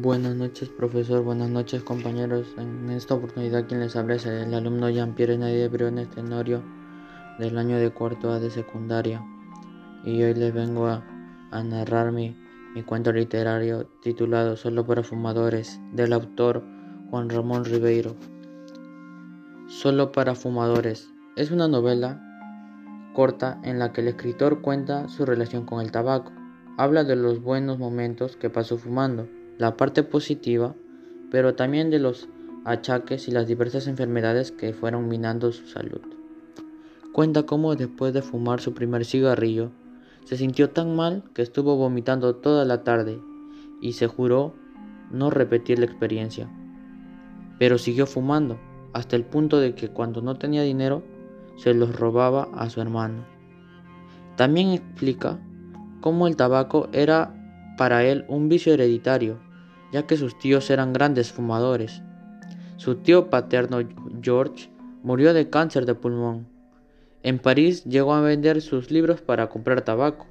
Buenas noches, profesor. Buenas noches, compañeros. En esta oportunidad, quien les habla es el alumno Jean-Pierre Nadie Briones Tenorio del año de cuarto A de secundaria. Y hoy les vengo a, a narrar mi, mi cuento literario titulado Solo para fumadores, del autor Juan Ramón Ribeiro. Solo para fumadores es una novela corta en la que el escritor cuenta su relación con el tabaco. Habla de los buenos momentos que pasó fumando la parte positiva, pero también de los achaques y las diversas enfermedades que fueron minando su salud. Cuenta cómo después de fumar su primer cigarrillo, se sintió tan mal que estuvo vomitando toda la tarde y se juró no repetir la experiencia. Pero siguió fumando hasta el punto de que cuando no tenía dinero se los robaba a su hermano. También explica cómo el tabaco era para él un vicio hereditario ya que sus tíos eran grandes fumadores. Su tío paterno George murió de cáncer de pulmón. En París llegó a vender sus libros para comprar tabaco.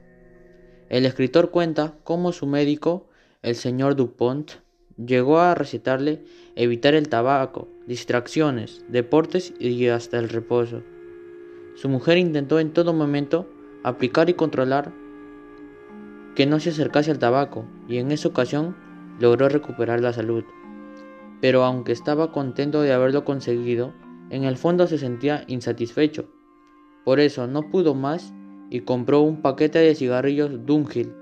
El escritor cuenta cómo su médico, el señor Dupont, llegó a recetarle evitar el tabaco, distracciones, deportes y hasta el reposo. Su mujer intentó en todo momento aplicar y controlar que no se acercase al tabaco, y en esa ocasión logró recuperar la salud. Pero aunque estaba contento de haberlo conseguido, en el fondo se sentía insatisfecho. Por eso no pudo más y compró un paquete de cigarrillos Dunhill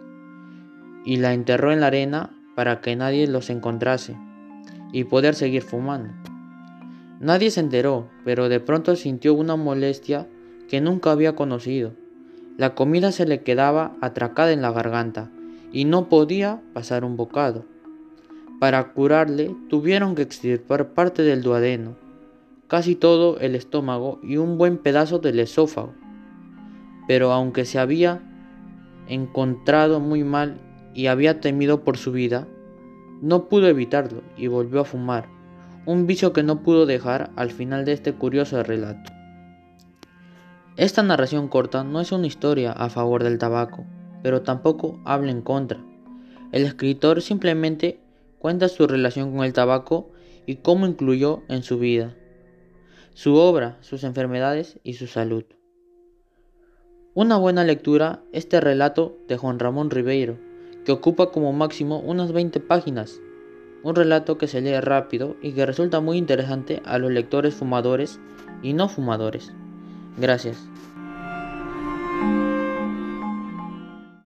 y la enterró en la arena para que nadie los encontrase y poder seguir fumando. Nadie se enteró, pero de pronto sintió una molestia que nunca había conocido. La comida se le quedaba atracada en la garganta y no podía pasar un bocado. Para curarle tuvieron que extirpar parte del duodeno, casi todo el estómago y un buen pedazo del esófago. Pero aunque se había encontrado muy mal y había temido por su vida, no pudo evitarlo y volvió a fumar, un vicio que no pudo dejar al final de este curioso relato. Esta narración corta no es una historia a favor del tabaco, pero tampoco habla en contra. El escritor simplemente cuenta su relación con el tabaco y cómo incluyó en su vida, su obra, sus enfermedades y su salud. Una buena lectura, este relato de Juan Ramón Ribeiro, que ocupa como máximo unas 20 páginas, un relato que se lee rápido y que resulta muy interesante a los lectores fumadores y no fumadores. Gracias.